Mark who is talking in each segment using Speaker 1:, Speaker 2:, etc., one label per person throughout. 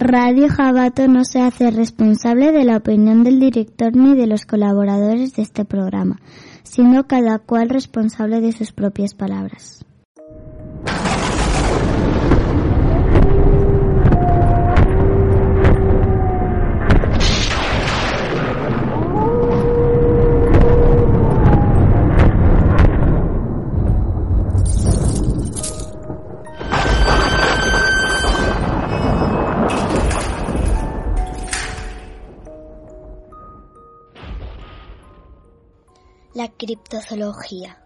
Speaker 1: Radio Jabato no se hace responsable de la opinión del director ni de los colaboradores de este programa, siendo cada cual responsable de sus propias palabras.
Speaker 2: Criptozoología.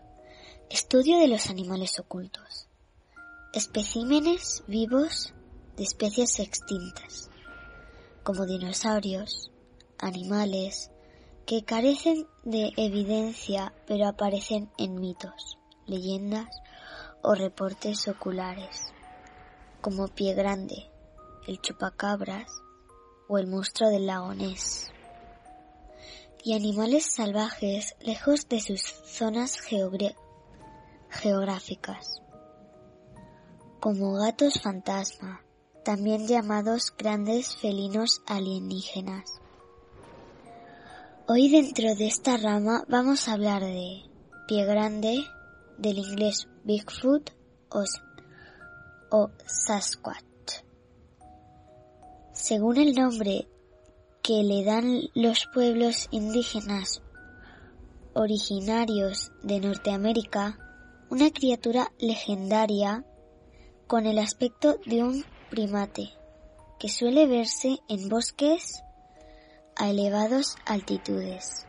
Speaker 2: Estudio de los animales ocultos. Especímenes vivos de especies extintas, como dinosaurios, animales que carecen de evidencia pero aparecen en mitos, leyendas o reportes oculares, como Pie Grande, el chupacabras o el monstruo del lago Ness y animales salvajes lejos de sus zonas geográficas, como gatos fantasma, también llamados grandes felinos alienígenas. Hoy dentro de esta rama vamos a hablar de pie grande, del inglés Bigfoot o, o Sasquatch. Según el nombre que le dan los pueblos indígenas originarios de Norteamérica, una criatura legendaria con el aspecto de un primate que suele verse en bosques a elevadas altitudes,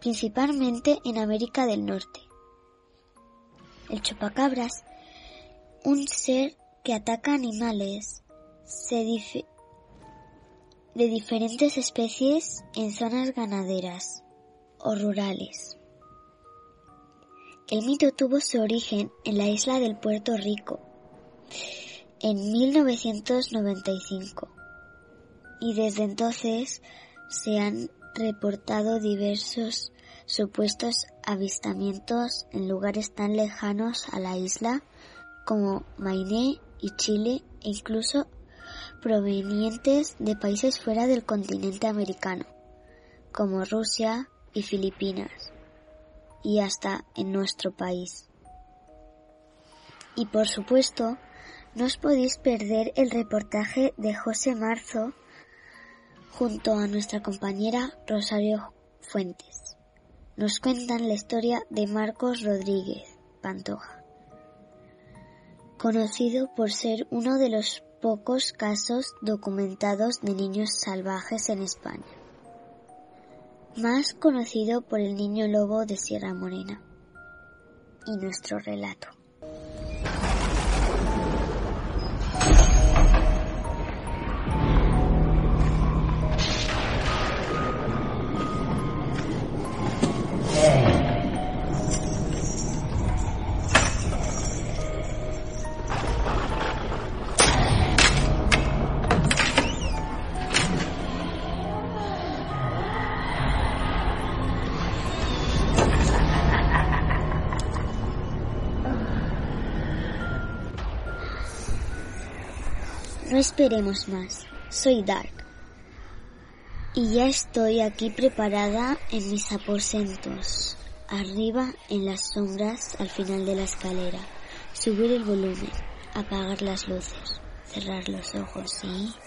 Speaker 2: principalmente en América del Norte. El chupacabras, un ser que ataca animales, se, de diferentes especies en zonas ganaderas o rurales. El mito tuvo su origen en la isla del Puerto Rico en 1995 y desde entonces se han reportado diversos supuestos avistamientos en lugares tan lejanos a la isla como Mainé y Chile e incluso provenientes de países fuera del continente americano, como Rusia y Filipinas, y hasta en nuestro país. Y por supuesto, no os podéis perder el reportaje de José Marzo junto a nuestra compañera Rosario Fuentes. Nos cuentan la historia de Marcos Rodríguez Pantoja, conocido por ser uno de los pocos casos documentados de niños salvajes en España, más conocido por el niño lobo de Sierra Morena. Y nuestro relato. No esperemos más. Soy Dark. Y ya estoy aquí preparada en mis aposentos. Arriba en las sombras al final de la escalera. Subir el volumen. Apagar las luces. Cerrar los ojos y...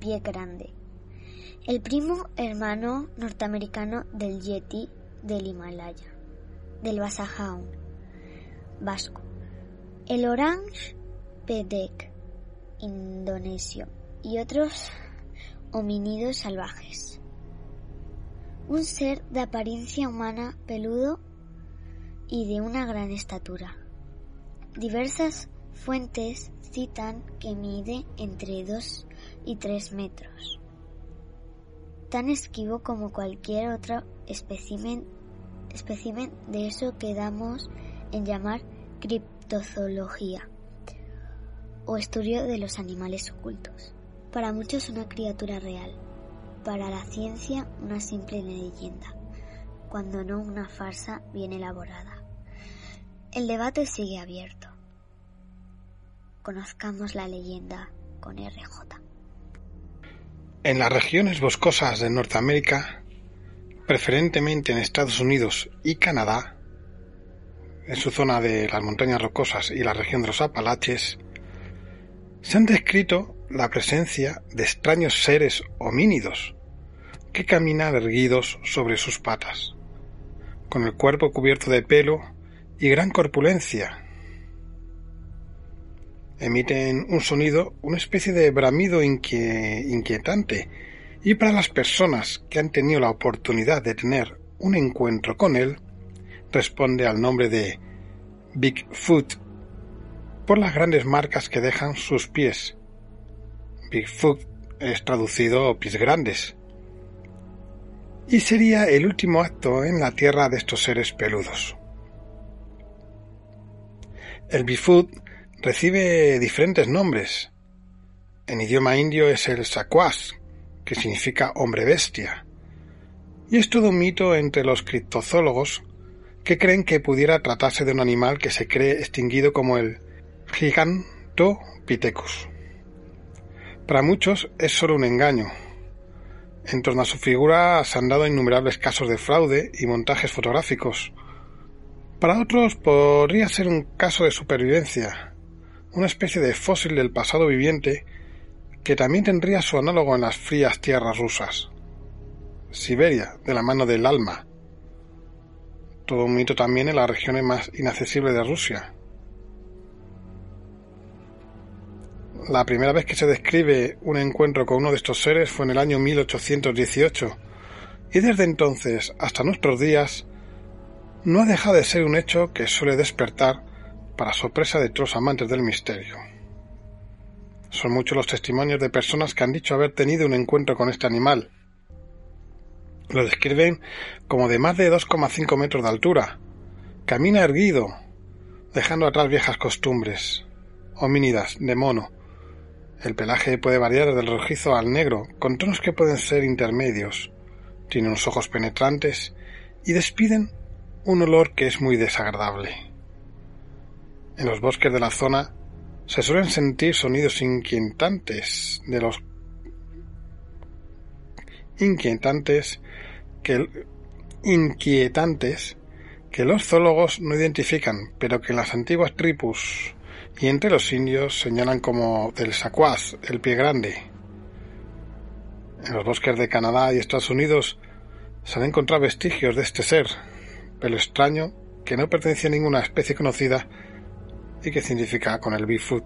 Speaker 2: pie grande, el primo hermano norteamericano del Yeti del Himalaya, del Basajaun vasco, el Orange Pedek indonesio y otros homínidos salvajes. Un ser de apariencia humana peludo y de una gran estatura. Diversas fuentes citan que mide entre 2 y 3 metros. tan esquivo como cualquier otro espécimen, espécimen de eso que damos en llamar criptozoología o estudio de los animales ocultos. Para muchos una criatura real, para la ciencia una simple leyenda, cuando no una farsa bien elaborada. El debate sigue abierto. Conozcamos la leyenda con RJ.
Speaker 3: En las regiones boscosas de Norteamérica, preferentemente en Estados Unidos y Canadá, en su zona de las montañas rocosas y la región de los Apalaches, se han descrito la presencia de extraños seres homínidos que caminan erguidos sobre sus patas, con el cuerpo cubierto de pelo y gran corpulencia. Emiten un sonido, una especie de bramido inquietante, y para las personas que han tenido la oportunidad de tener un encuentro con él, responde al nombre de Bigfoot por las grandes marcas que dejan sus pies. Bigfoot es traducido pies grandes. Y sería el último acto en la tierra de estos seres peludos. El Bigfoot recibe diferentes nombres. En idioma indio es el Saquas, que significa hombre bestia. Y es todo un mito entre los criptozoólogos que creen que pudiera tratarse de un animal que se cree extinguido como el Gigantopithecus. Para muchos es solo un engaño. En torno a su figura se han dado innumerables casos de fraude y montajes fotográficos. Para otros podría ser un caso de supervivencia, una especie de fósil del pasado viviente que también tendría su análogo en las frías tierras rusas. Siberia, de la mano del alma. Todo un mito también en las regiones más inaccesibles de Rusia, La primera vez que se describe un encuentro con uno de estos seres fue en el año 1818, y desde entonces hasta nuestros días no ha dejado de ser un hecho que suele despertar para sorpresa de todos los amantes del misterio. Son muchos los testimonios de personas que han dicho haber tenido un encuentro con este animal. Lo describen como de más de 2,5 metros de altura. Camina erguido, dejando atrás viejas costumbres, homínidas, de mono, el pelaje puede variar del rojizo al negro, con tonos que pueden ser intermedios. Tiene unos ojos penetrantes y despiden un olor que es muy desagradable. En los bosques de la zona se suelen sentir sonidos inquietantes de los inquietantes que inquietantes que los zoólogos no identifican, pero que en las antiguas tribus y entre los indios señalan como del sacuaz, el pie grande. En los bosques de Canadá y Estados Unidos se han encontrado vestigios de este ser, pelo extraño que no pertenece a ninguna especie conocida y que significa con el Bigfoot.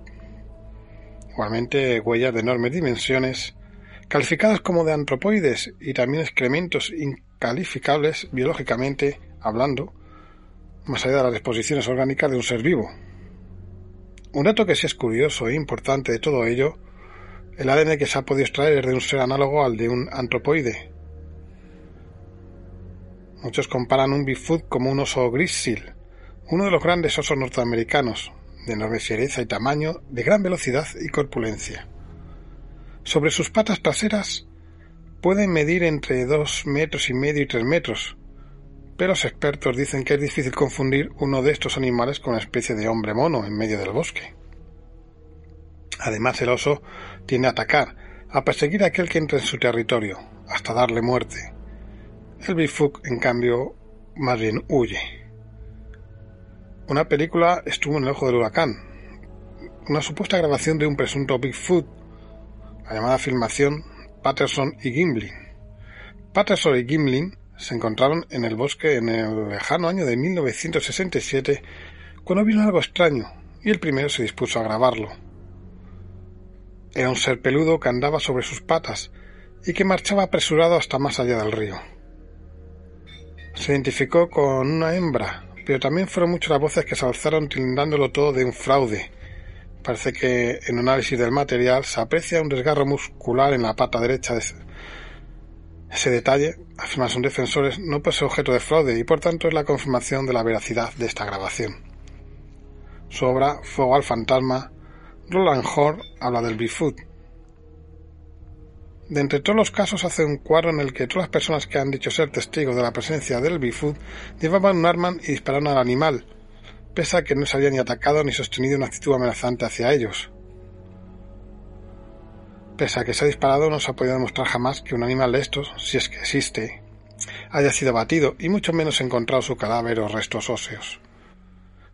Speaker 3: Igualmente huellas de enormes dimensiones, calificadas como de antropoides y también excrementos incalificables biológicamente hablando, más allá de las disposiciones orgánicas de un ser vivo. Un dato que sí es curioso e importante de todo ello, el ADN que se ha podido extraer es de un ser análogo al de un antropoide. Muchos comparan un Bigfoot como un oso grisil, uno de los grandes osos norteamericanos, de enorme fiereza y tamaño, de gran velocidad y corpulencia. Sobre sus patas traseras pueden medir entre dos metros y medio y tres metros, pero los expertos dicen que es difícil confundir uno de estos animales con una especie de hombre mono en medio del bosque. Además, el oso tiende a atacar, a perseguir a aquel que entre en su territorio, hasta darle muerte. El Bigfoot, en cambio, más bien huye. Una película estuvo en el ojo del huracán, una supuesta grabación de un presunto Bigfoot, la llamada filmación Patterson y Gimlin. Patterson y Gimlin se encontraron en el bosque en el lejano año de 1967 cuando vino algo extraño y el primero se dispuso a grabarlo. Era un ser peludo que andaba sobre sus patas y que marchaba apresurado hasta más allá del río. Se identificó con una hembra, pero también fueron muchas las voces que se alzaron tildándolo todo de un fraude. Parece que en análisis del material se aprecia un desgarro muscular en la pata derecha Ese detalle, afirman sus defensores, no puede ser objeto de fraude y por tanto es la confirmación de la veracidad de esta grabación. Su obra Fuego al fantasma, Roland Hort habla del Bigfoot. De entre todos los casos hace un cuadro en el que todas las personas que han dicho ser testigos de la presencia del Bigfoot llevaban un arma y dispararon al animal, pese a que no se había ni atacado ni sostenido una actitud amenazante hacia ellos. Pese a que se ha disparado, no se ha podido demostrar jamás que un animal de estos, si es que existe, haya sido abatido y mucho menos encontrado su cadáver o restos óseos.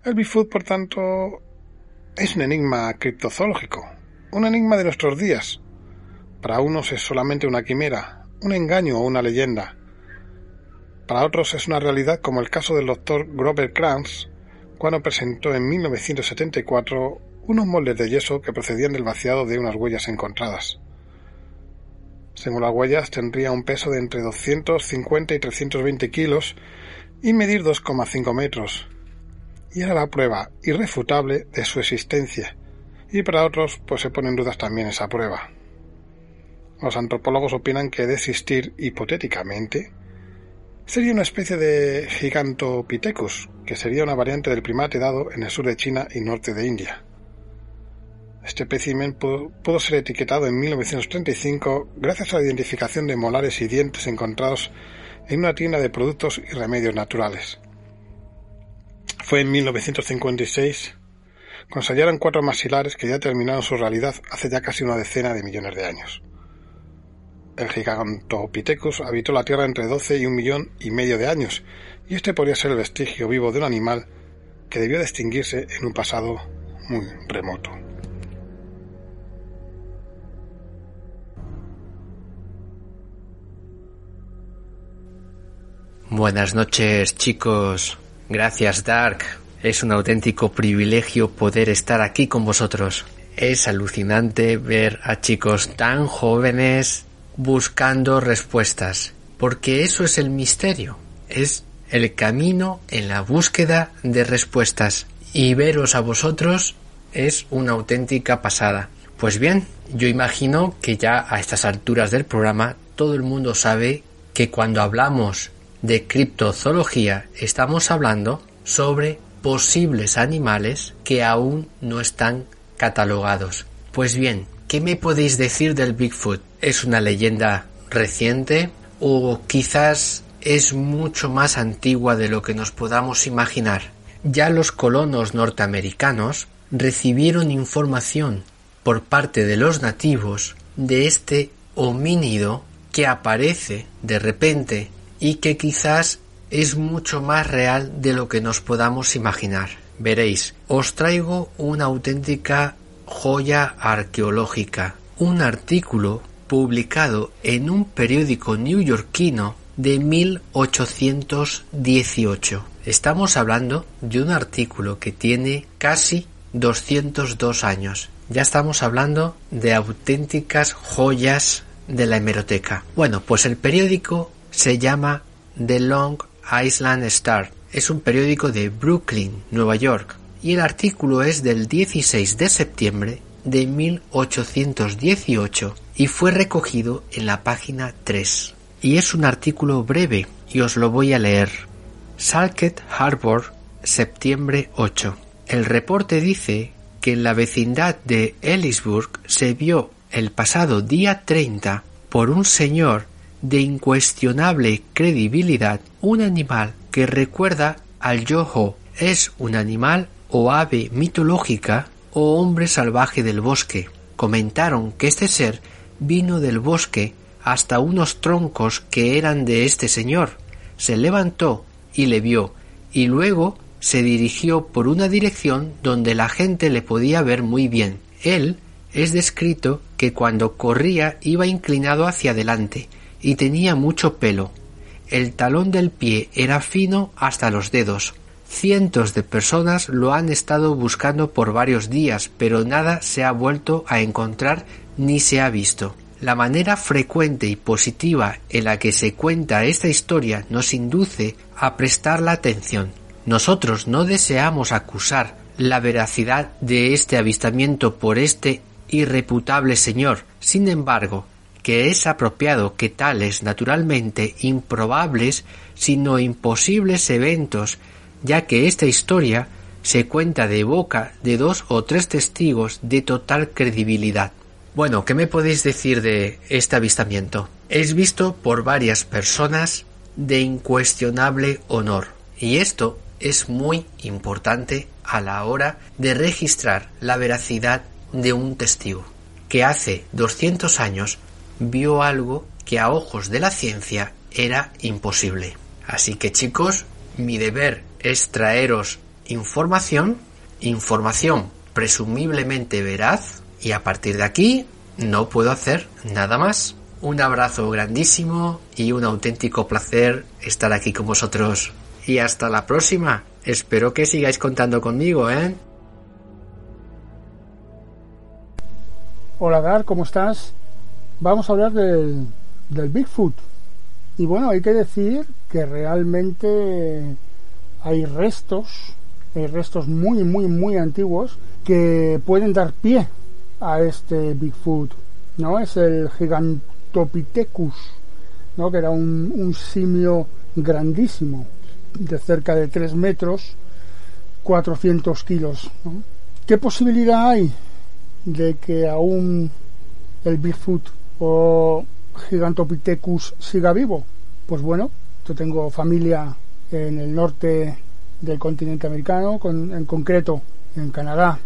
Speaker 3: El Bigfoot, por tanto, es un enigma criptozoológico, un enigma de nuestros días. Para unos es solamente una quimera, un engaño o una leyenda. Para otros es una realidad como el caso del doctor Grover Kranz, cuando presentó en 1974 unos moldes de yeso que procedían del vaciado de unas huellas encontradas. Según las huellas, tendría un peso de entre 250 y 320 kilos y medir 2,5 metros. Y era la prueba irrefutable de su existencia. Y para otros, pues se pone en dudas también esa prueba. Los antropólogos opinan que de existir hipotéticamente sería una especie de Gigantopithecus, que sería una variante del primate dado en el sur de China y norte de India. Este espécimen pudo, ser etiquetado en 1935 gracias a la identificación de molares y dientes encontrados en una tienda de productos y remedios naturales. Fue en 1956 cuando se hallaron cuatro maxilares que ya terminaron su realidad hace ya casi una decena de millones de años. El Gigantopithecus habitó la Tierra entre 12 y un millón y medio de años, y este podría ser el vestigio vivo de un animal que debió distinguirse en un pasado muy remoto.
Speaker 4: Buenas noches chicos. Gracias Dark. Es un auténtico privilegio poder estar aquí con vosotros. Es alucinante ver a chicos tan jóvenes buscando respuestas, porque eso es el misterio, es el camino en la búsqueda de respuestas. Y veros a vosotros es una auténtica pasada. Pues bien, yo imagino que ya a estas alturas del programa todo el mundo sabe que cuando hablamos de criptozoología estamos hablando sobre posibles animales que aún no están catalogados. Pues bien, ¿qué me podéis decir del Bigfoot? ¿Es una leyenda reciente o quizás es mucho más antigua de lo que nos podamos imaginar? Ya los colonos norteamericanos recibieron información por parte de los nativos de este homínido que aparece de repente y que quizás es mucho más real de lo que nos podamos imaginar. Veréis, os traigo una auténtica joya arqueológica, un artículo publicado en un periódico neoyorquino de 1818. Estamos hablando de un artículo que tiene casi 202 años. Ya estamos hablando de auténticas joyas de la hemeroteca. Bueno, pues el periódico se llama The Long Island Star. Es un periódico de Brooklyn, Nueva York, y el artículo es del 16 de septiembre de 1818 y fue recogido en la página 3. Y es un artículo breve y os lo voy a leer. Salket Harbor, septiembre 8. El reporte dice que en la vecindad de Ellisburg se vio el pasado día 30 por un señor de incuestionable credibilidad un animal que recuerda al yoho. Es un animal o ave mitológica o hombre salvaje del bosque. Comentaron que este ser vino del bosque hasta unos troncos que eran de este señor. Se levantó y le vio, y luego se dirigió por una dirección donde la gente le podía ver muy bien. Él es descrito que cuando corría iba inclinado hacia adelante, y tenía mucho pelo. El talón del pie era fino hasta los dedos. Cientos de personas lo han estado buscando por varios días, pero nada se ha vuelto a encontrar ni se ha visto. La manera frecuente y positiva en la que se cuenta esta historia nos induce a prestar la atención. Nosotros no deseamos acusar la veracidad de este avistamiento por este irreputable señor. Sin embargo, que es apropiado que tales naturalmente improbables sino imposibles eventos, ya que esta historia se cuenta de boca de dos o tres testigos de total credibilidad. Bueno, ¿qué me podéis decir de este avistamiento? Es visto por varias personas de incuestionable honor, y esto es muy importante a la hora de registrar la veracidad de un testigo, que hace 200 años vio algo que a ojos de la ciencia era imposible. Así que chicos, mi deber es traeros información, información presumiblemente veraz, y a partir de aquí no puedo hacer nada más. Un abrazo grandísimo y un auténtico placer estar aquí con vosotros. Y hasta la próxima. Espero que sigáis contando conmigo, ¿eh?
Speaker 5: Hola Dar, ¿cómo estás? Vamos a hablar del, del Bigfoot. Y bueno, hay que decir que realmente hay restos, hay restos muy, muy, muy antiguos que pueden dar pie a este Bigfoot, ¿no? Es el Gigantopithecus, ¿no? Que era un, simio grandísimo, de cerca de 3 metros, 400 kilos, ¿Qué posibilidad hay de que aún el Bigfoot o Gigantopithecus siga vivo? Pues bueno, yo tengo familia en el norte del continente americano, en concreto en Canadá,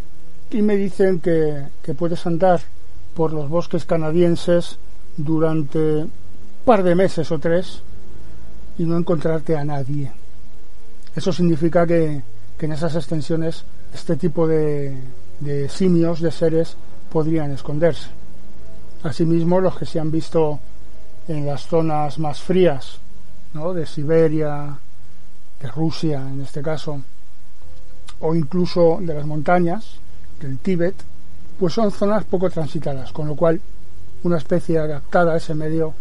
Speaker 5: y me dicen que, que puedes andar por los bosques canadienses durante un par de meses o tres y no encontrarte a nadie. Eso significa que, que en esas extensiones este tipo de, de simios, de seres, podrían esconderse. Asimismo, los que se han visto en las zonas más frías, ¿no? de Siberia, de Rusia en este caso, o incluso de las montañas, del Tíbet, pues son zonas poco transitadas, con lo cual una especie adaptada a ese medio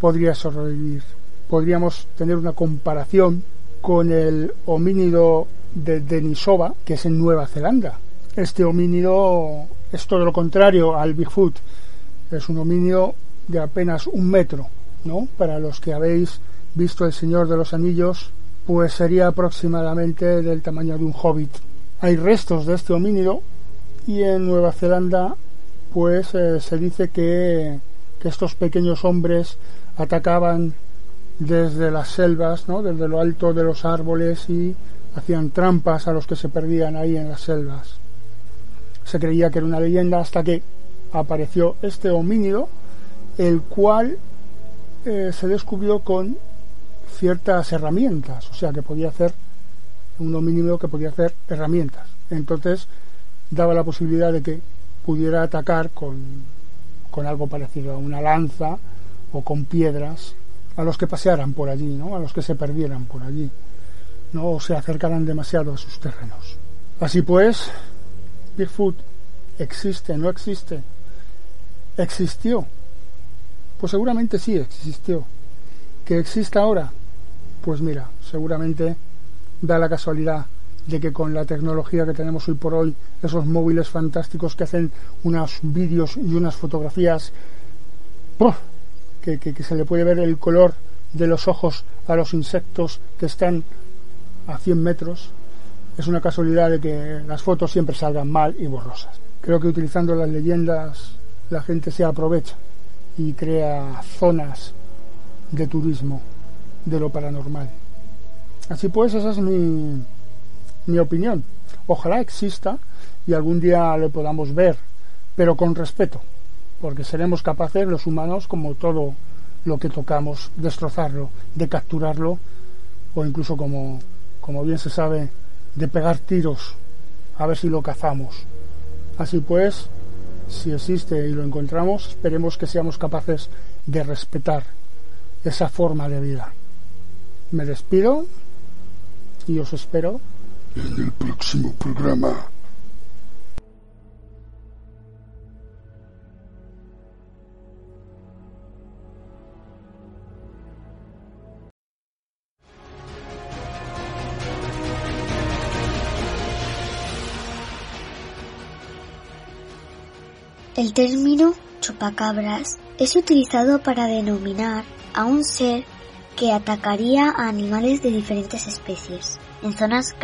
Speaker 5: podría sobrevivir. Podríamos tener una comparación con el homínido de Denisova, que es en Nueva Zelanda. Este homínido es todo lo contrario al Bigfoot. Es un homínido de apenas un metro, ¿no? Para los que habéis visto El Señor de los Anillos, pues sería aproximadamente del tamaño de un hobbit. Hay restos de este homínido y en Nueva Zelanda pues eh, se dice que, que, estos pequeños hombres atacaban desde las selvas, ¿no? desde lo alto de los árboles y hacían trampas a los que se perdían ahí en las selvas. Se creía que era una leyenda hasta que apareció este homínido, el cual eh, se descubrió con ciertas herramientas, o sea que podía hacer un homínido que podía hacer herramientas. Entonces daba la posibilidad de que pudiera atacar con, con algo parecido a una lanza o con piedras a los que pasearan por allí, ¿no? a los que se perdieran por allí, no o se acercaran demasiado a sus terrenos. Así pues, Bigfoot existe, no existe, existió. Pues seguramente sí existió. Que exista ahora, pues mira, seguramente da la casualidad de que con la tecnología que tenemos hoy por hoy, esos móviles fantásticos que hacen unos vídeos y unas fotografías, que, que, se le puede ver el color de los ojos a los insectos que están a 100 metros, es una casualidad de que las fotos siempre salgan mal y borrosas. Creo que utilizando las leyendas la gente se aprovecha y crea zonas de turismo de lo paranormal. Así pues, esa es mi, mi opinión. Ojalá exista y algún día lo podamos ver, pero con respeto, porque seremos capaces los humanos, como todo lo que tocamos, destrozarlo, de capturarlo o incluso como, como bien se sabe, de pegar tiros a ver si lo cazamos. Así pues, si existe y lo encontramos, esperemos que seamos capaces de respetar esa forma de vida. Me despido y os espero
Speaker 6: en el próximo programa.
Speaker 2: El término chupacabras es utilizado para denominar a un ser que atacaría a animales de diferentes especies en zonas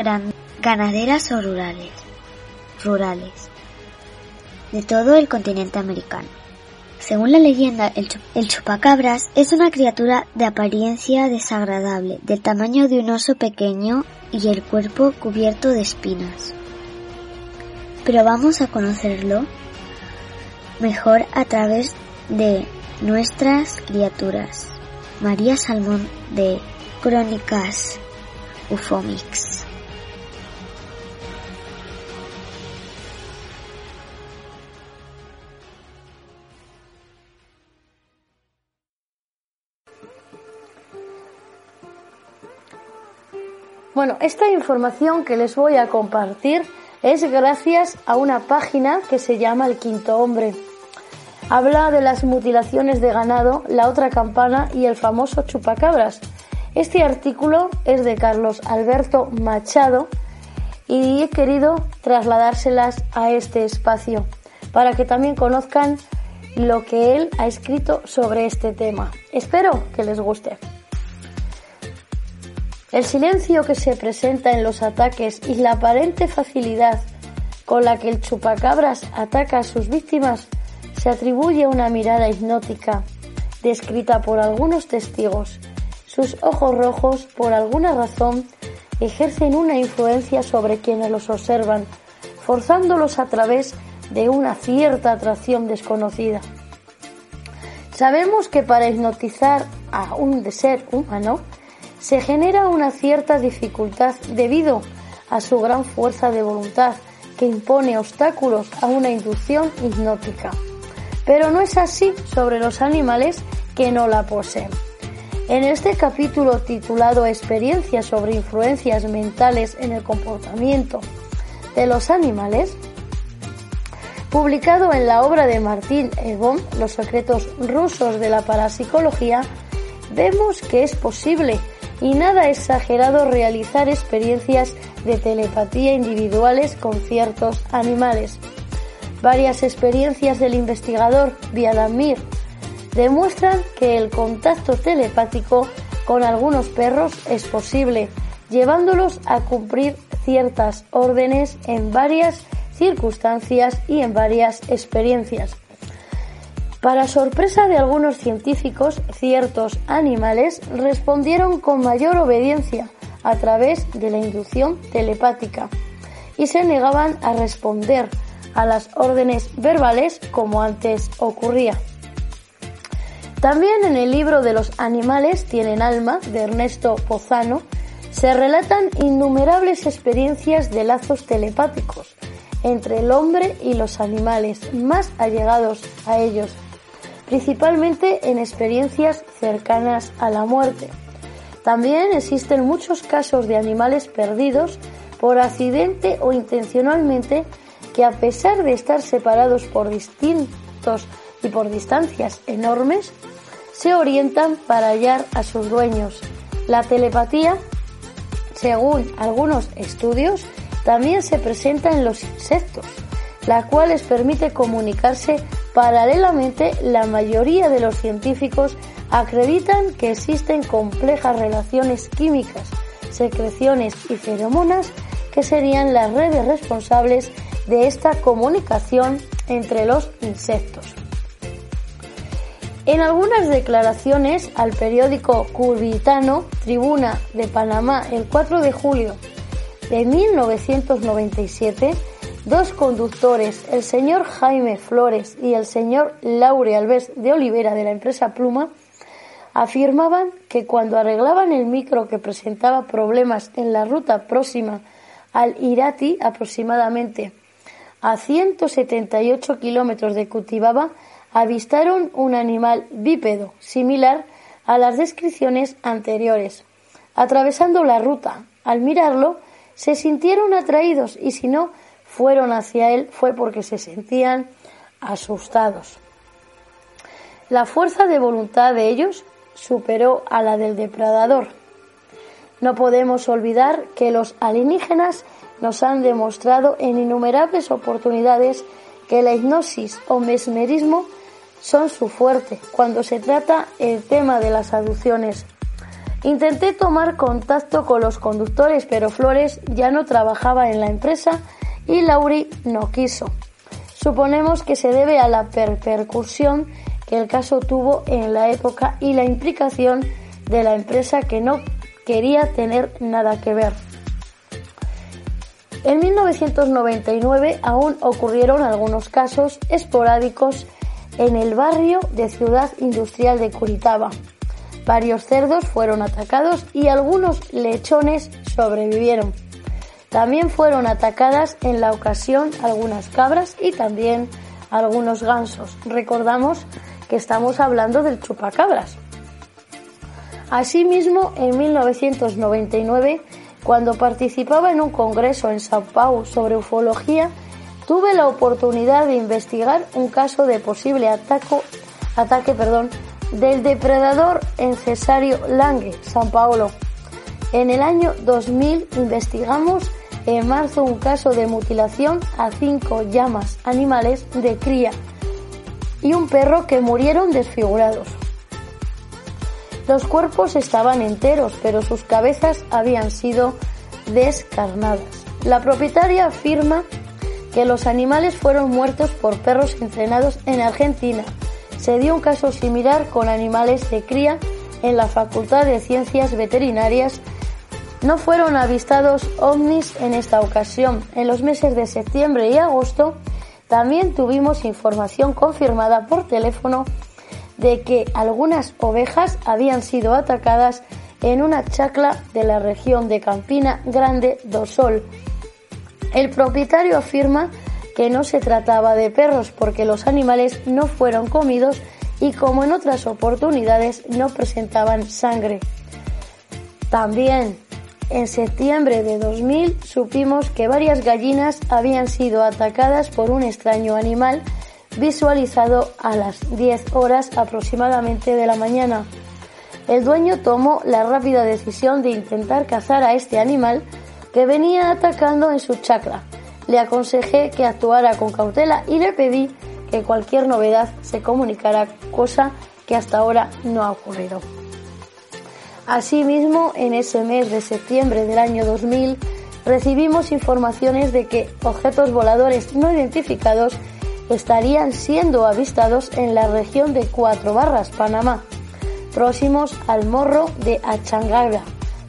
Speaker 2: ganaderas o rurales, rurales de todo el continente americano. Según la leyenda, el, chupacabras es una criatura de apariencia desagradable, del tamaño de un oso pequeño y el cuerpo cubierto de espinas. Pero vamos a conocerlo mejor a través de nuestras criaturas. María Salmón de Crónicas Ufomix.
Speaker 7: Bueno, esta información que les voy a compartir es gracias a una página que se llama El Quinto Hombre. Habla de las mutilaciones de ganado, la otra campana y el famoso chupacabras. Este artículo es de Carlos Alberto Machado y he querido trasladárselas a este espacio para que también conozcan lo que él ha escrito sobre este tema. Espero que les guste. El silencio que se presenta en los ataques y la aparente facilidad con la que el chupacabras ataca a sus víctimas se atribuye una mirada hipnótica, descrita por algunos testigos. Sus ojos rojos, por alguna razón, ejercen una influencia sobre quienes los observan, forzándolos a través de una cierta atracción desconocida. Sabemos que para hipnotizar a un ser humano se genera una cierta dificultad debido a su gran fuerza de voluntad que impone obstáculos a una inducción hipnótica. Pero no es así sobre los animales que no la poseen. En este capítulo titulado Experiencias sobre influencias mentales en el comportamiento de los animales, publicado en la obra de Martín Egon, Los secretos rusos de la parapsicología, vemos que es posible y nada exagerado realizar experiencias de telepatía individuales con ciertos animales. Varias experiencias del investigador Viadamir demuestran que el contacto telepático con algunos perros es posible, llevándolos a cumplir ciertas órdenes en varias circunstancias y en varias experiencias. Para sorpresa de algunos científicos, ciertos animales respondieron con mayor obediencia a través de la inducción telepática y se negaban a responder a las órdenes verbales como antes ocurría. También en el libro de los animales tienen alma de Ernesto Pozano se relatan innumerables experiencias de lazos telepáticos entre el hombre y los animales más allegados a ellos principalmente en experiencias cercanas a la muerte. También existen muchos casos de animales perdidos por accidente o intencionalmente que a pesar de estar separados por distintos y por distancias enormes, se orientan para hallar a sus dueños. La telepatía, según algunos estudios, también se presenta en los insectos, la cual les permite comunicarse Paralelamente, la mayoría de los científicos acreditan que existen complejas relaciones químicas, secreciones y feromonas que serían las redes responsables de esta comunicación entre los insectos. En algunas declaraciones al periódico curbitano Tribuna de Panamá el 4 de julio de 1997, Dos conductores, el señor Jaime Flores y el señor Laure Alves de Olivera de la empresa Pluma, afirmaban que cuando arreglaban el micro que presentaba problemas en la ruta próxima al Irati, aproximadamente a 178 kilómetros de Cutibaba, avistaron un animal bípedo similar a las descripciones anteriores. Atravesando la ruta, al mirarlo, se sintieron atraídos y si no, fueron hacia él fue porque se sentían asustados. La fuerza de voluntad de ellos superó a la del depredador. No podemos olvidar que los alienígenas nos han demostrado en innumerables oportunidades que la hipnosis o mesmerismo son su fuerte cuando se trata el tema de las adopciones. Intenté tomar contacto con los conductores, pero Flores ya no trabajaba en la empresa y Lauri no quiso. Suponemos que se debe a la repercusión que el caso tuvo en la época y la implicación de la empresa que no quería tener nada que ver. En 1999 aún ocurrieron algunos casos esporádicos en el barrio de Ciudad Industrial de Curitaba. Varios cerdos fueron atacados y algunos lechones sobrevivieron. También fueron atacadas en la ocasión algunas cabras y también algunos gansos. Recordamos que estamos hablando del chupacabras. Asimismo, en 1999, cuando participaba en un congreso en Sao Paulo sobre ufología, tuve la oportunidad de investigar un caso de posible ataque perdón, del depredador en Cesario Lange, San Paulo. En el año 2000 investigamos en marzo un caso de mutilación a cinco llamas animales de cría y un perro que murieron desfigurados. Los cuerpos estaban enteros, pero sus cabezas habían sido descarnadas. La propietaria afirma que los animales fueron muertos por perros entrenados en Argentina. Se dio un caso similar con animales de cría en la Facultad de Ciencias Veterinarias. No fueron avistados ovnis en esta ocasión. En los meses de septiembre y agosto también tuvimos información confirmada por teléfono de que algunas ovejas habían sido atacadas en una chacla de la región de Campina Grande do Sol, el propietario afirma que no se trataba de perros porque los animales no fueron comidos y como en otras oportunidades no presentaban sangre. También en septiembre de 2000 supimos que varias gallinas habían sido atacadas por un extraño animal visualizado a las 10 horas aproximadamente de la mañana. El dueño tomó la rápida decisión de intentar cazar a este animal que venía atacando en su chacra. Le aconsejé que actuara con cautela y le pedí que cualquier novedad se comunicara, cosa que hasta ahora no ha ocurrido. Asimismo, en ese mes de septiembre del año 2000, recibimos informaciones de que objetos voladores no identificados estarían siendo avistados en la región de Cuatro Barras, Panamá, próximos al morro de Achangara,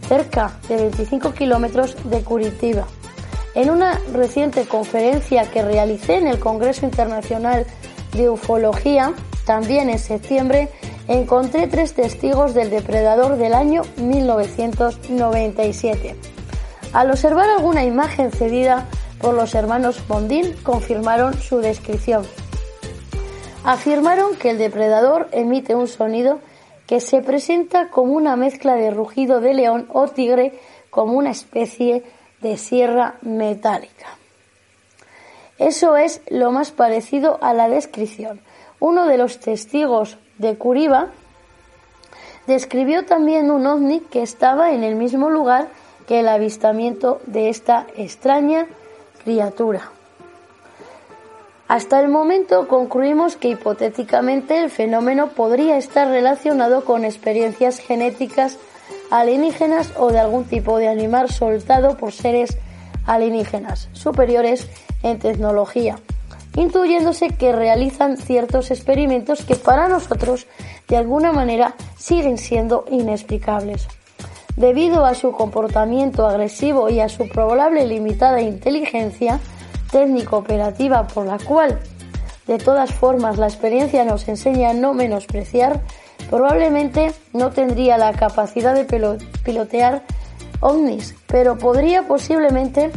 Speaker 7: cerca de 25 kilómetros de Curitiba. En una reciente conferencia que realicé en el Congreso Internacional de Ufología, también en septiembre, encontré tres testigos del depredador del año 1997. Al observar alguna imagen cedida por los hermanos Bondín, confirmaron su descripción. Afirmaron que el depredador emite un sonido que se presenta como una mezcla de rugido de león o tigre como una especie de sierra metálica. Eso es lo más parecido a la descripción. Uno de los testigos de Curiba describió también un ovni que estaba en el mismo lugar que el avistamiento de esta extraña criatura. Hasta el momento concluimos que hipotéticamente el fenómeno podría estar relacionado con experiencias genéticas alienígenas o de algún tipo de animal soltado por seres alienígenas superiores en tecnología, intuyéndose que realizan ciertos experimentos que para nosotros de alguna manera siguen siendo inexplicables. Debido a su comportamiento agresivo y a su probable limitada inteligencia, técnico-operativa por la cual, de todas formas, la experiencia nos enseña a no menospreciar, probablemente no tendría la capacidad de pilotear ovnis, pero podría posiblemente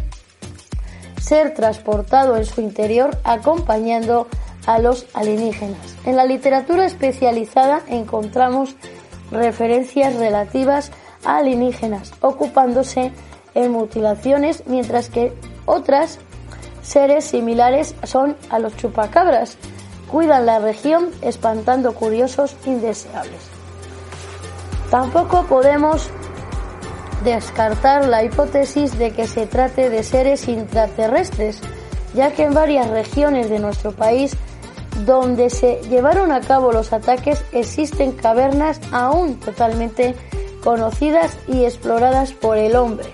Speaker 7: ser transportado en su interior acompañando a los alienígenas. En la literatura especializada encontramos referencias relativas alienígenas ocupándose en mutilaciones, mientras que otras seres similares son a los chupacabras. Cuidan la región espantando curiosos indeseables. Tampoco podemos descartar la hipótesis de que se trate de seres intraterrestres, ya que en varias regiones de nuestro país donde se llevaron a cabo los ataques existen cavernas aún totalmente conocidas y exploradas por el hombre.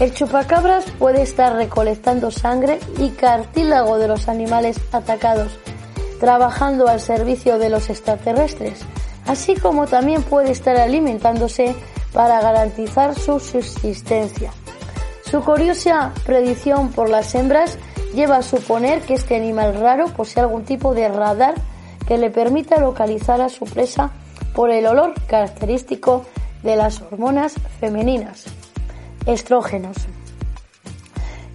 Speaker 7: El chupacabras puede estar recolectando sangre y cartílago de los animales atacados, trabajando al servicio de los extraterrestres, así como también puede estar alimentándose para garantizar su subsistencia. Su curiosa predicción por las hembras lleva a suponer que este animal raro posee algún tipo de radar que le permita localizar a su presa por el olor característico de las hormonas femeninas, estrógenos.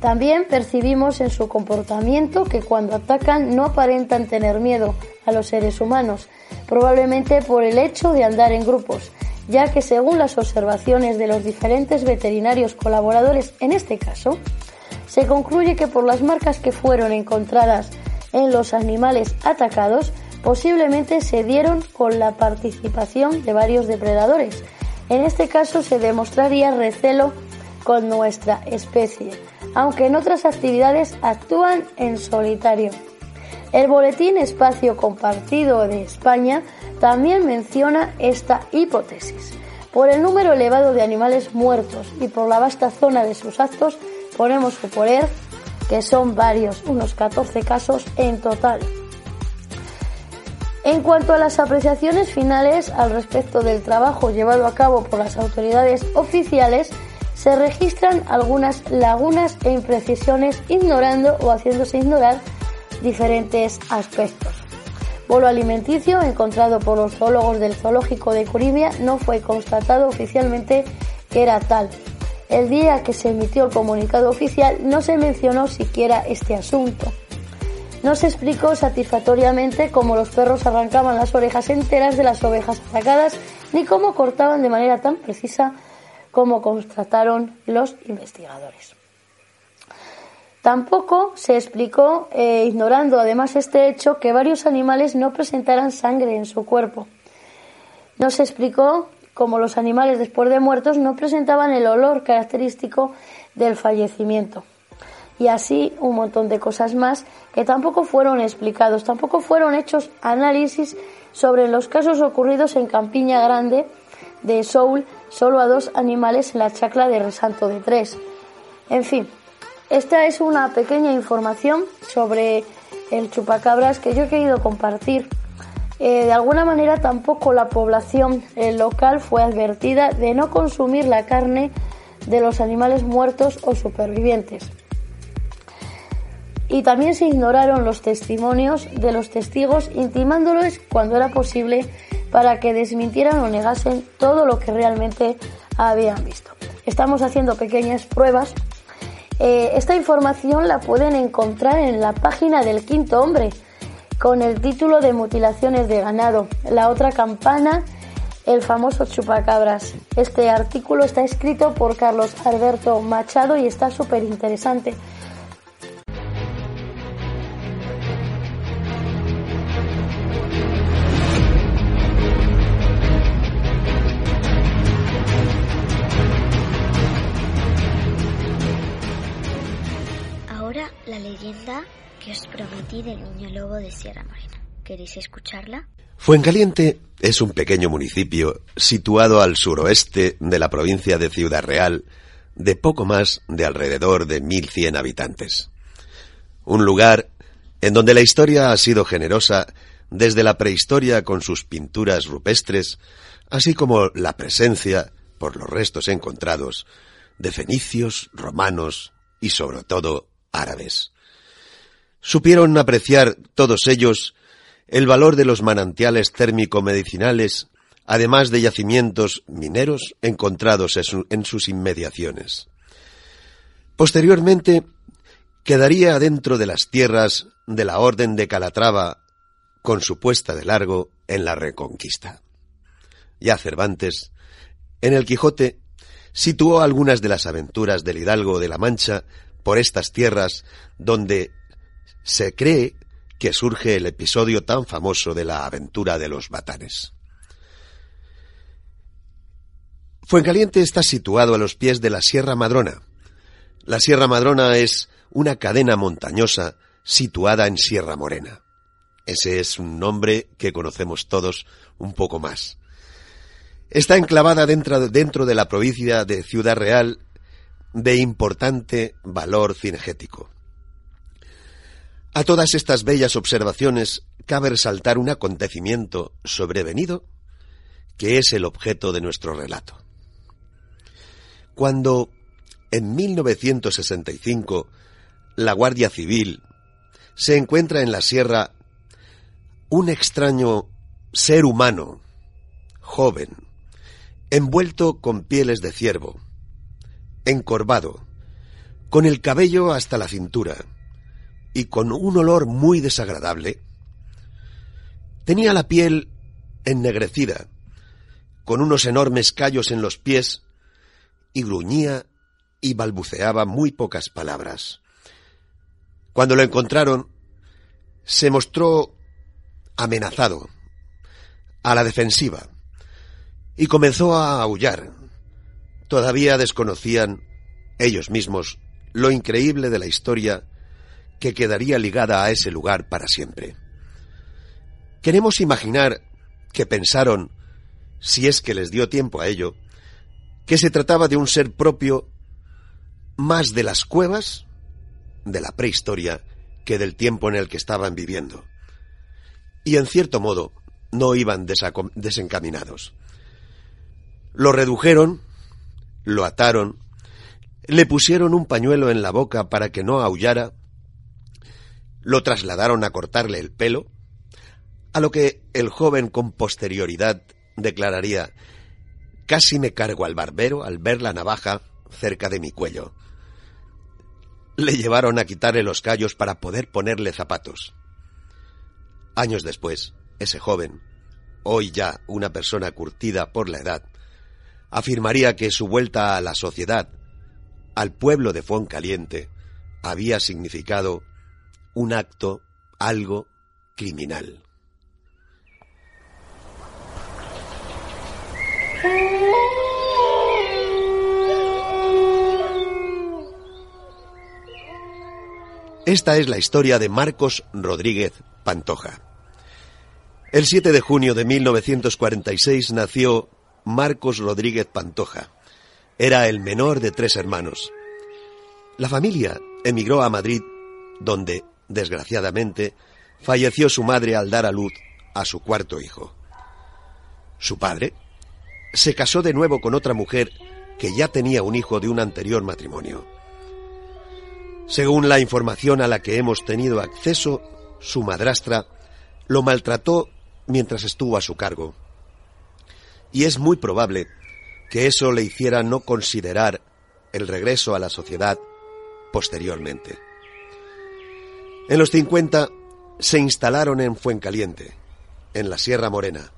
Speaker 7: También percibimos en su comportamiento que cuando atacan no aparentan tener miedo a los seres humanos, probablemente por el hecho de andar en grupos, ya que según las observaciones de los diferentes veterinarios colaboradores en este caso, se concluye que por las marcas que fueron encontradas en los animales atacados, posiblemente se dieron con la participación de varios depredadores. En este caso se demostraría recelo con nuestra especie, aunque en otras actividades actúan en solitario. El Boletín Espacio Compartido de España también menciona esta hipótesis. Por el número elevado de animales muertos y por la vasta zona de sus actos, podemos suponer que son varios, unos 14 casos en total. En cuanto a las apreciaciones finales al respecto del trabajo llevado a cabo por las autoridades oficiales, se registran algunas lagunas e imprecisiones ignorando o haciéndose ignorar diferentes aspectos. Bolo alimenticio encontrado por los zoólogos del zoológico de Curibia no fue constatado oficialmente que era tal. El día que se emitió el comunicado oficial no se mencionó siquiera este asunto. No se explicó satisfactoriamente cómo los perros arrancaban las orejas enteras de las ovejas atacadas ni cómo cortaban de manera tan precisa como constataron los investigadores. Tampoco se explicó, eh, ignorando además este hecho, que varios animales no presentaran sangre en su cuerpo. No se explicó cómo los animales después de muertos no presentaban el olor característico del fallecimiento. Y así un montón de cosas más que tampoco fueron explicados, tampoco fueron hechos análisis sobre los casos ocurridos en Campiña Grande de Soul, solo a dos animales en la chacla de Resanto de Tres. En fin, esta es una pequeña información sobre el chupacabras que yo he querido compartir. Eh, de alguna manera tampoco la población local fue advertida de no consumir la carne de los animales muertos o supervivientes. Y también se ignoraron los testimonios de los testigos intimándolos cuando era posible para que desmintieran o negasen todo lo que realmente habían visto. Estamos haciendo pequeñas pruebas eh, esta información la pueden encontrar en la página del Quinto Hombre con el título de Mutilaciones de Ganado. La otra campana, el famoso chupacabras. Este artículo está escrito por Carlos Alberto Machado y está súper interesante.
Speaker 2: Lobo de Sierra Morena. ¿Queréis escucharla?
Speaker 8: Fuencaliente es un pequeño municipio situado al suroeste de la provincia de Ciudad Real, de poco más de alrededor de 1.100 habitantes. Un lugar en donde la historia ha sido generosa desde la prehistoria con sus pinturas rupestres, así como la presencia, por los restos encontrados, de fenicios, romanos y sobre todo árabes. Supieron apreciar todos ellos el valor de los manantiales térmico-medicinales, además de yacimientos mineros encontrados en sus inmediaciones. Posteriormente, quedaría dentro de las tierras de la Orden de Calatrava con su puesta de largo en la Reconquista. Ya Cervantes, en el Quijote, situó algunas de las aventuras del Hidalgo de la Mancha por estas tierras donde se cree que surge el episodio tan famoso de la aventura de los batanes. Fuencaliente está situado a los pies de la Sierra Madrona. La Sierra Madrona es una cadena montañosa situada en Sierra Morena. Ese es un nombre que conocemos todos un poco más. Está enclavada dentro, dentro de la provincia de Ciudad Real de importante valor cinegético. A todas estas bellas observaciones cabe resaltar un acontecimiento sobrevenido que es el objeto de nuestro relato. Cuando en 1965 la Guardia Civil se encuentra en la sierra un extraño ser humano, joven, envuelto con pieles de ciervo, encorvado, con el cabello hasta la cintura y con un olor muy desagradable. Tenía la piel ennegrecida, con unos enormes callos en los pies, y gruñía y balbuceaba muy pocas palabras. Cuando lo encontraron, se mostró amenazado, a la defensiva, y comenzó a aullar. Todavía desconocían ellos mismos lo increíble de la historia que quedaría ligada a ese lugar para siempre. Queremos imaginar que pensaron, si es que les dio tiempo a ello, que se trataba de un ser propio más de las cuevas de la prehistoria que del tiempo en el que estaban viviendo. Y en cierto modo no iban desencaminados. Lo redujeron, lo ataron, le pusieron un pañuelo en la boca para que no aullara, lo trasladaron a cortarle el pelo, a lo que el joven con posterioridad declararía Casi me cargo al barbero al ver la navaja cerca de mi cuello. Le llevaron a quitarle los callos para poder ponerle zapatos. Años después, ese joven, hoy ya una persona curtida por la edad, afirmaría que su vuelta a la sociedad, al pueblo de Foncaliente, había significado un acto, algo criminal. Esta es la historia de Marcos Rodríguez Pantoja. El 7 de junio de 1946 nació Marcos Rodríguez Pantoja. Era el menor de tres hermanos. La familia emigró a Madrid, donde, desgraciadamente, falleció su madre al dar a luz a su cuarto hijo. Su padre se casó de nuevo con otra mujer que ya tenía un hijo de un anterior matrimonio. Según la información a la que hemos tenido acceso, su madrastra lo maltrató mientras estuvo a su cargo. Y es muy probable que eso le hiciera no considerar el regreso a la sociedad posteriormente. En los 50 se instalaron en Fuencaliente, en la Sierra Morena,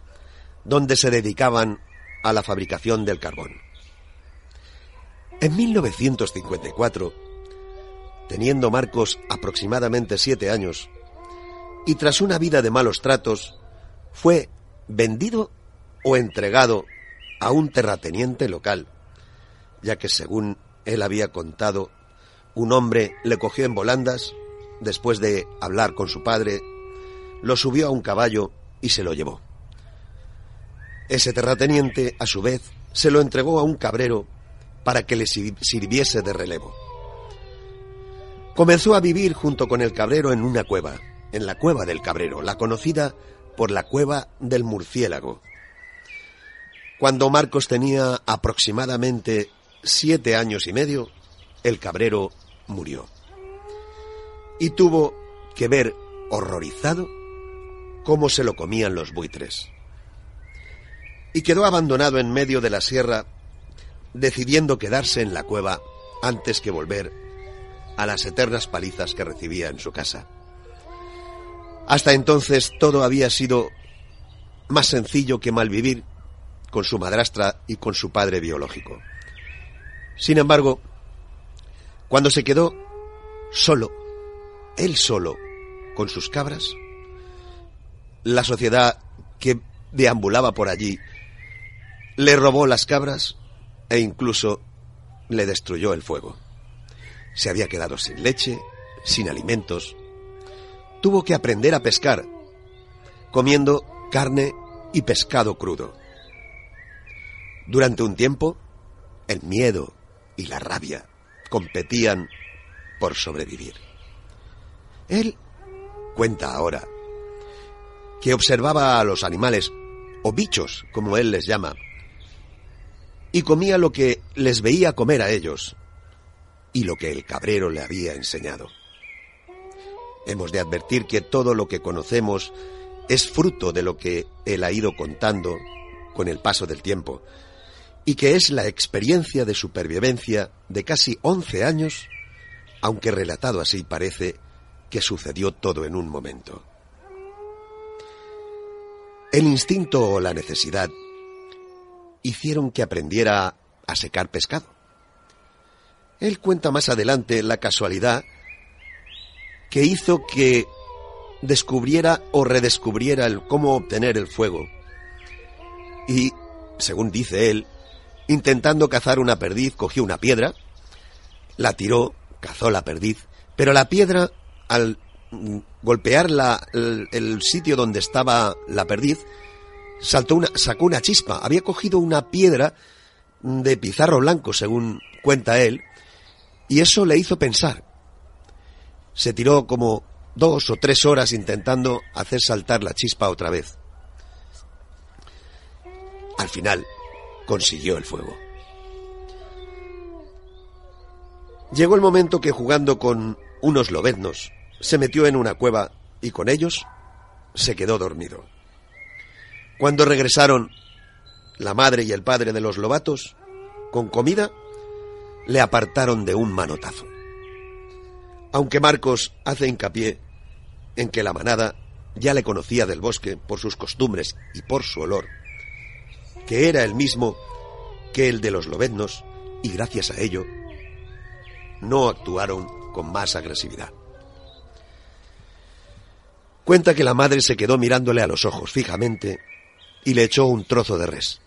Speaker 8: donde se dedicaban a la fabricación del carbón. En 1954, teniendo Marcos aproximadamente siete años, y tras una vida de malos tratos, fue vendido o entregado a un terrateniente local, ya que según él había contado, un hombre le cogió en volandas, después de hablar con su padre, lo subió a un caballo y se lo llevó. Ese terrateniente, a su vez, se lo entregó a un cabrero para que le sirviese de relevo. Comenzó a vivir junto con el cabrero en una cueva, en la cueva del cabrero, la conocida por la cueva del murciélago. Cuando Marcos tenía aproximadamente siete años y medio, el cabrero murió. Y tuvo que ver, horrorizado, cómo se lo comían los buitres. Y quedó abandonado en medio de la sierra, decidiendo quedarse en la cueva antes que volver a las eternas palizas que recibía en su casa. Hasta entonces todo había sido más sencillo que malvivir con su madrastra y con su padre biológico. Sin embargo, cuando se quedó solo, él solo, con sus cabras, la sociedad que deambulaba por allí le robó las cabras e incluso le destruyó el fuego. Se había quedado sin leche, sin alimentos. Tuvo que aprender a pescar comiendo carne y pescado crudo. Durante un tiempo, el miedo y la rabia competían por sobrevivir. Él cuenta ahora que observaba a los animales, o bichos, como él les llama, y comía lo que les veía comer a ellos y lo que el cabrero le había enseñado. Hemos de advertir que todo lo que conocemos es fruto de lo que él ha ido contando con el paso del tiempo y que es la experiencia de supervivencia de casi 11 años, aunque relatado así parece que sucedió todo en un momento. El instinto o la necesidad hicieron que aprendiera a secar pescado. Él cuenta más adelante la casualidad que hizo que descubriera o redescubriera el cómo obtener el fuego. Y, según dice él, intentando cazar una perdiz, cogió una piedra, la tiró, cazó la perdiz, pero la piedra, al golpear la, el, sitio donde estaba la perdiz, saltó una, sacó una chispa. Había cogido una piedra de pizarro blanco, según cuenta él, y eso le hizo pensar. Se tiró como dos o tres horas intentando hacer saltar la chispa otra vez. Al final consiguió el fuego. Llegó el momento que jugando con unos lobeznos se metió en una cueva y con ellos se quedó dormido. Cuando regresaron la madre y el padre de los lobatos, con comida, le apartaron de un manotazo. Aunque Marcos hace hincapié en que la manada ya le conocía del bosque por sus costumbres y por su olor, que era el mismo que el de los lobeznos, y gracias a ello no actuaron con más agresividad. Cuenta que la madre se quedó mirándole a los ojos fijamente y le echó un trozo de res.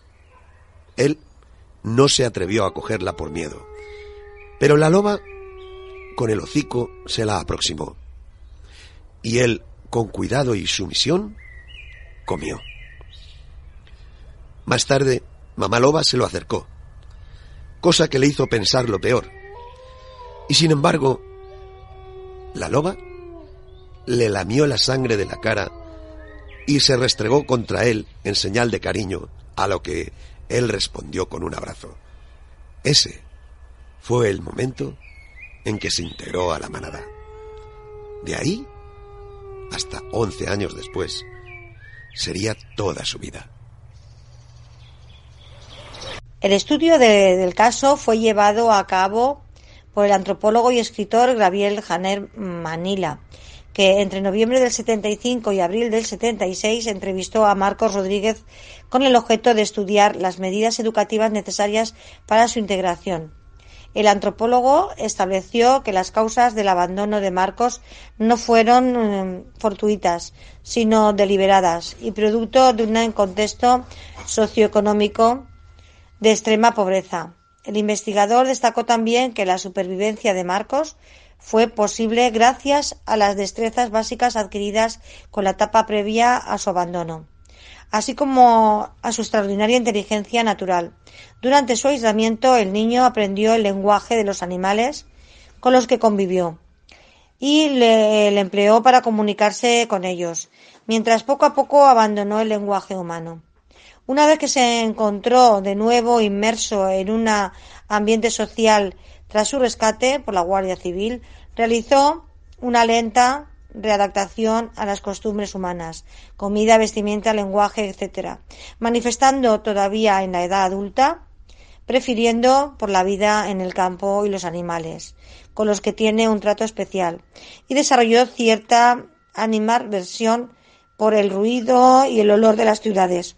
Speaker 8: Él no se atrevió a cogerla por miedo, pero la loba con el hocico se la aproximó. Y él, con cuidado y sumisión, comió. Más tarde, mamá loba se lo acercó, cosa que le hizo pensar lo peor. Y sin embargo, la loba le lamió la sangre de la cara y se restregó contra él en señal de cariño, a lo que él respondió con un abrazo. Ese fue el momento en que se integró a la manada. De ahí, hasta once años después, sería toda su vida.
Speaker 9: El estudio de, del caso fue llevado a cabo por el antropólogo y escritor Gabriel Janer Manila, que entre noviembre del 75 y abril del 76 entrevistó a Marcos Rodríguez con el objeto de estudiar las medidas educativas necesarias para su integración. El antropólogo estableció que las causas del abandono de Marcos no fueron eh, fortuitas, sino deliberadas y producto de un contexto socioeconómico de extrema pobreza. El investigador destacó también que la supervivencia de Marcos fue posible gracias a las destrezas básicas adquiridas con la etapa previa a su abandono, así como a su extraordinaria inteligencia natural. Durante su aislamiento, el niño aprendió el lenguaje de los animales con los que convivió y le, le empleó para comunicarse con ellos, mientras poco a poco abandonó el lenguaje humano. Una vez que se encontró de nuevo inmerso en un ambiente social tras su rescate por la Guardia Civil, realizó una lenta readaptación a las costumbres humanas, comida, vestimenta, lenguaje, etc., manifestando todavía en la edad adulta, prefiriendo por la vida en el campo y los animales, con los que tiene un trato especial, y desarrolló cierta animadversión por el ruido y el olor de las ciudades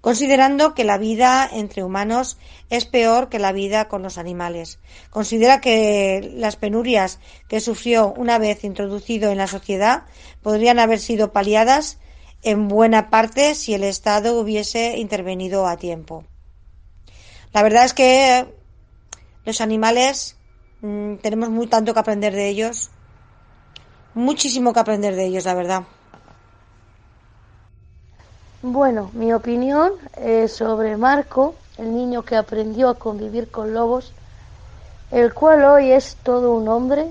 Speaker 9: considerando que la vida entre humanos es peor que la vida con los animales. Considera que las penurias que sufrió una vez introducido en la sociedad podrían haber sido paliadas en buena parte si el Estado hubiese intervenido a tiempo. La verdad es que los animales mmm, tenemos muy tanto que aprender de ellos, muchísimo que aprender de ellos, la verdad.
Speaker 7: Bueno, mi opinión sobre Marco, el niño que aprendió a convivir con lobos, el cual hoy es todo un hombre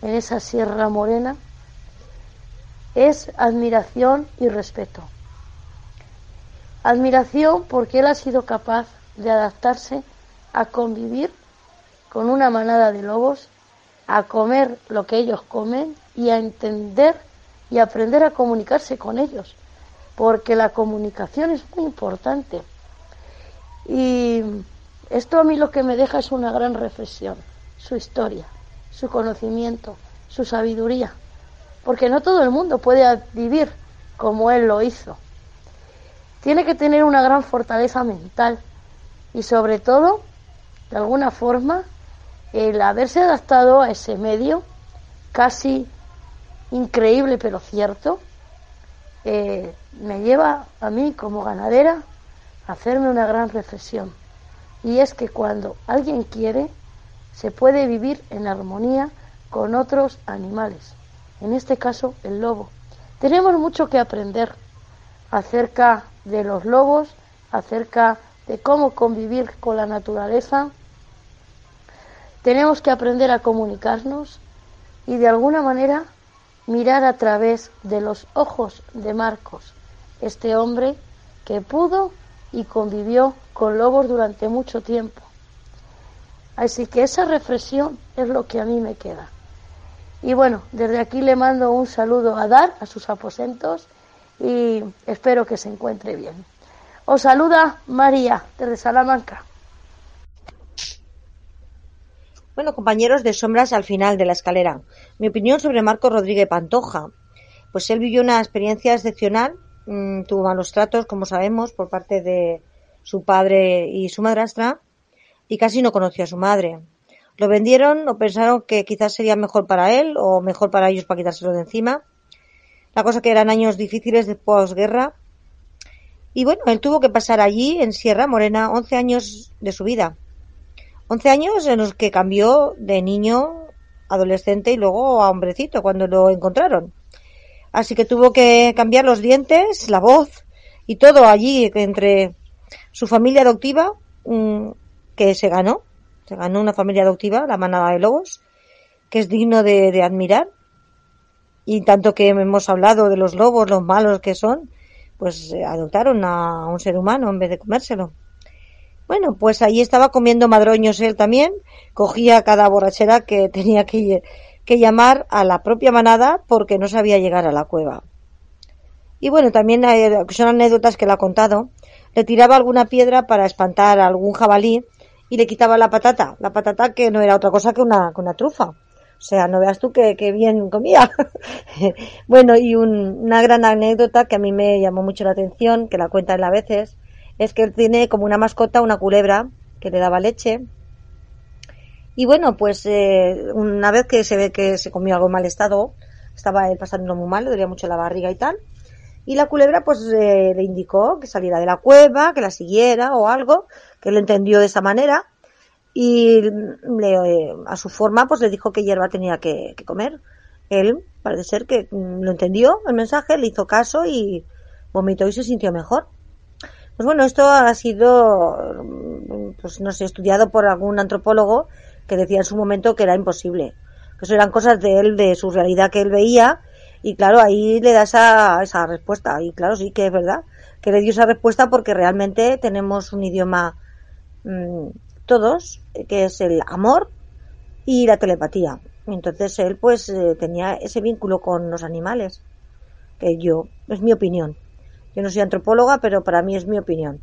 Speaker 7: en esa Sierra Morena, es admiración y respeto. Admiración porque él ha sido capaz de adaptarse a convivir con una manada de lobos, a comer lo que ellos comen y a entender y aprender a comunicarse con ellos, porque la comunicación es muy importante. Y esto a mí lo que me deja es una gran reflexión, su historia, su conocimiento, su sabiduría, porque no todo el mundo puede vivir como él lo hizo. Tiene que tener una gran fortaleza mental y sobre todo, de alguna forma, el haberse adaptado a ese medio casi increíble pero cierto, eh, me lleva a mí como ganadera a hacerme una gran reflexión. Y es que cuando alguien quiere, se puede vivir en armonía con otros animales, en este caso el lobo. Tenemos mucho que aprender acerca de los lobos, acerca de cómo convivir con la naturaleza. Tenemos que aprender a comunicarnos y de alguna manera mirar a través de los ojos de Marcos, este hombre que pudo y convivió con lobos durante mucho tiempo. Así que esa reflexión es lo que a mí me queda. Y bueno, desde aquí le mando un saludo a Dar, a sus aposentos, y espero que se encuentre bien. Os saluda María, desde Salamanca.
Speaker 9: Bueno, compañeros de sombras al final de la escalera. Mi opinión sobre Marco Rodríguez Pantoja. Pues él vivió una experiencia excepcional, mm, tuvo malos tratos, como sabemos, por parte de su padre y su madrastra, y casi no conoció a su madre. Lo vendieron o pensaron que quizás sería mejor para él o mejor para ellos para quitárselo de encima. La cosa que eran años difíciles de posguerra. Y bueno, él tuvo que pasar allí, en Sierra Morena, 11 años de su vida. 11 años en los que cambió de niño, adolescente y luego a hombrecito cuando lo encontraron. Así que tuvo que cambiar los dientes, la voz y todo allí entre su familia adoptiva mm, que se ganó. Se ganó una familia adoptiva, la manada de lobos, que es digno de, de admirar. Y tanto que hemos hablado de los lobos, los malos que son, pues eh, adoptaron a un ser humano en vez de comérselo. Bueno, pues ahí estaba comiendo madroños él también, cogía cada borrachera que tenía que, que llamar a la propia manada porque no sabía llegar a la cueva. Y bueno, también son anécdotas que le ha contado. Le tiraba alguna piedra para espantar a algún jabalí y le quitaba la patata. La patata que no era otra cosa que una, una trufa. O sea, no veas tú que, bien comía. bueno, y una gran anécdota que a mí me llamó mucho la atención, que la cuenta él a veces, es que él tiene como una mascota una culebra que le daba leche. Y bueno, pues eh, una vez que se ve que se comió algo en mal estado, estaba él pasando muy mal, le dolía mucho la barriga y tal. Y la culebra pues eh, le indicó que saliera de la cueva, que la siguiera o algo, que él entendió de esa manera. Y le, eh, a su forma pues le dijo que hierba tenía que, que comer. Él parece ser que mm, lo entendió el mensaje, le hizo caso y vomitó y se sintió mejor. Pues bueno, esto ha sido, pues no sé, estudiado por algún antropólogo que decía en su momento que era imposible. Que eso eran cosas de él, de su realidad que él veía, y claro, ahí le da esa, esa respuesta. Y claro, sí que es verdad, que le dio esa respuesta porque realmente tenemos un idioma mm, todos, que es el amor y la telepatía. Entonces él pues eh, tenía ese vínculo con los animales, que yo, es mi opinión. Yo no soy antropóloga, pero para mí es mi opinión.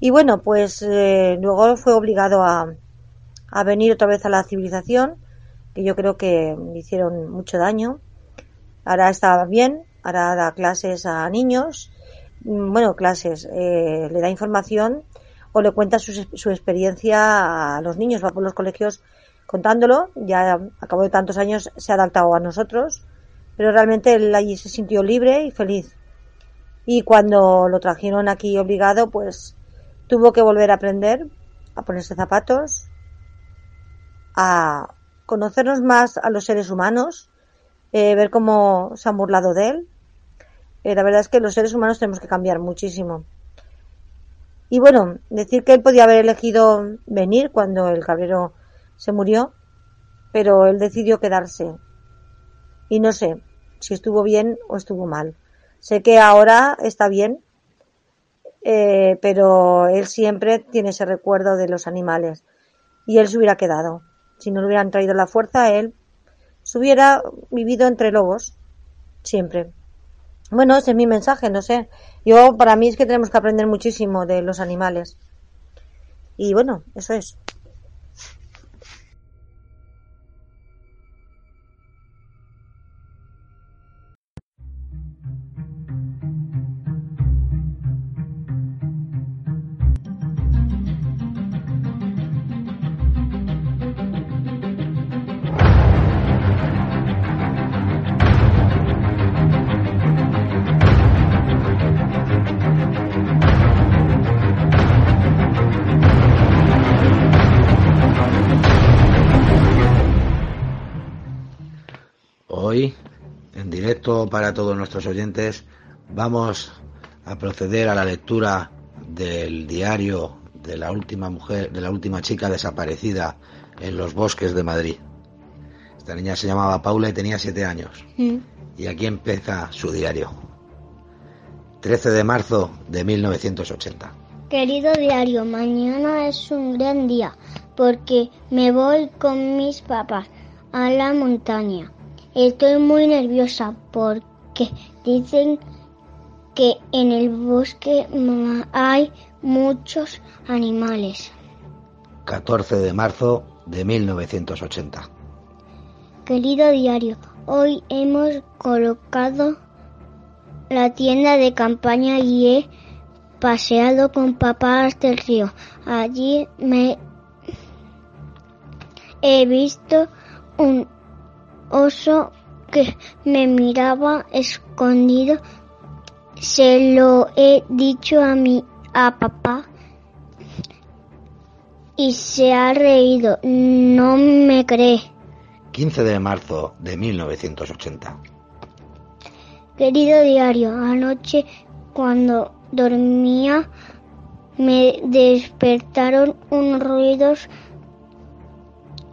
Speaker 9: Y bueno, pues eh, luego fue obligado a, a venir otra vez a la civilización, que yo creo que hicieron mucho daño. Ahora está bien, ahora da clases a niños, mm, bueno, clases, eh, le da información o le cuenta su, su, experiencia a los niños, va por los colegios contándolo, ya a cabo de tantos años se ha adaptado a nosotros, pero realmente él allí se sintió libre y feliz y cuando lo trajeron aquí obligado, pues tuvo que volver a aprender a ponerse zapatos, a conocernos más a los seres humanos, eh, ver cómo se han burlado de él Eh, la verdad es que los seres humanos tenemos que cambiar muchísimo. Y bueno, decir que él podía haber elegido venir cuando el cabrero se murió, pero él decidió quedarse. Y no sé si estuvo bien o estuvo mal. Sé que ahora está bien, eh, pero él siempre tiene ese recuerdo de los animales. Y él se hubiera quedado. Si no le hubieran traído la fuerza, él se hubiera vivido entre lobos. Siempre. Bueno, ese es mi mensaje, no sé. Yo, para mí es que tenemos que aprender muchísimo de los animales. Y bueno, eso es.
Speaker 10: Directo para todos nuestros oyentes, vamos a proceder a la lectura del diario de la última mujer, de la última chica desaparecida en los bosques de Madrid. Esta niña se llamaba Paula y tenía siete años. Y aquí empieza su diario. 13 de marzo de 1980.
Speaker 1: Querido diario, mañana es un gran día porque me voy con mis papás a la montaña. Estoy muy nerviosa porque dicen que en el bosque hay muchos animales.
Speaker 10: 14 de marzo de 1980.
Speaker 1: Querido diario, hoy hemos colocado la tienda de campaña y he paseado con papá hasta el río. Allí me he visto un oso que me miraba escondido. Se lo he dicho a mi a papá y se ha reído. No me cree.
Speaker 10: 15 de marzo de 1980.
Speaker 1: Querido diario, anoche cuando dormía me despertaron unos ruidos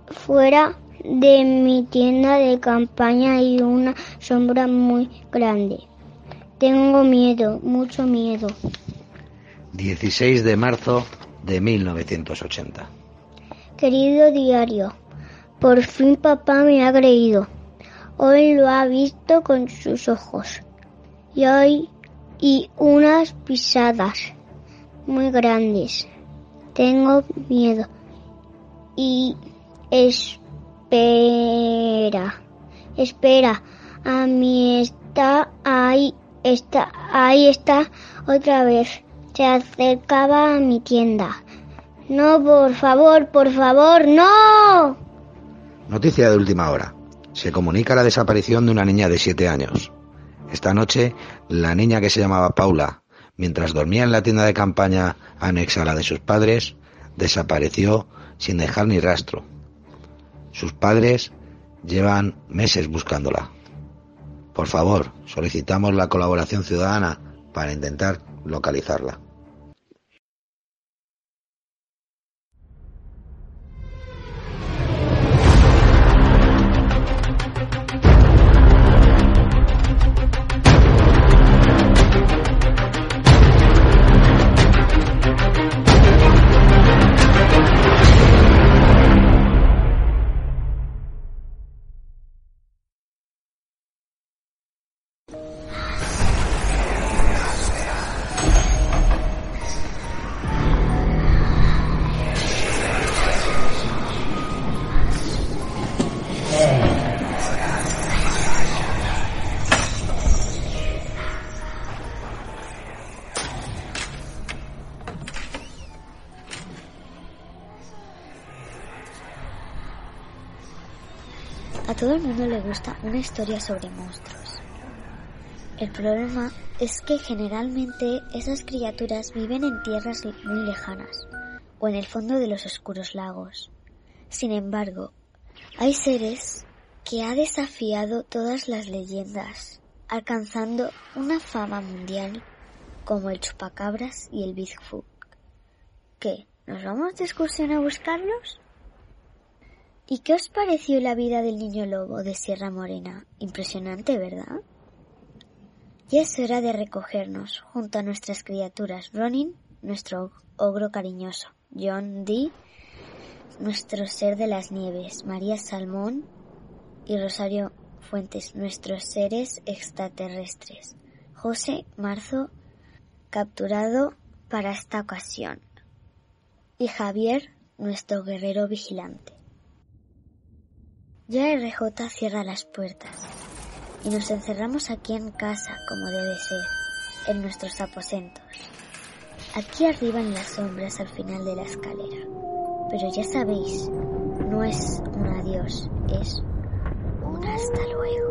Speaker 1: fuera de mi tienda de campaña y una sombra muy grande. Tengo miedo, mucho miedo.
Speaker 10: 16 de marzo de 1980.
Speaker 1: Querido diario, por fin papá me ha creído. Hoy lo ha visto con sus ojos. Y hoy y unas pisadas muy grandes. Tengo miedo. Y espera, espera. A mí está ahí, está, ahí está otra vez. Se acercaba a mi tienda. No, por favor, por favor, no.
Speaker 10: Noticia de última hora. Se comunica la desaparición de una niña de 7 años. Esta noche, la niña que se llamaba Paula, mientras dormía en la tienda de campaña anexa a la de sus padres, desapareció sin dejar ni rastro. Sus padres llevan meses buscándola. Por favor, solicitamos la colaboración ciudadana para intentar localizarla.
Speaker 2: Todo el mundo le gusta una historia sobre monstruos. El problema es que generalmente esas criaturas viven en tierras muy lejanas o en el fondo de los oscuros lagos. Sin embargo, hay seres que ha desafiado todas las leyendas alcanzando una fama mundial como el chupacabras y el Bigfoot. ¿Qué? ¿Nos vamos de excursión a buscarlos? ¿Y qué os pareció la vida del niño lobo de Sierra Morena? Impresionante, ¿verdad? Ya es hora de recogernos junto a nuestras criaturas. Ronin, nuestro ogro cariñoso. John Dee, nuestro ser de las nieves. María Salmón y Rosario Fuentes, nuestros seres extraterrestres. José Marzo, capturado para esta ocasión. Y Javier, nuestro guerrero vigilante. Ya RJ cierra las puertas y nos encerramos aquí en casa como debe ser, en nuestros aposentos. Aquí arriba en las sombras al final de la escalera. Pero ya sabéis, no es un adiós, es un hasta luego.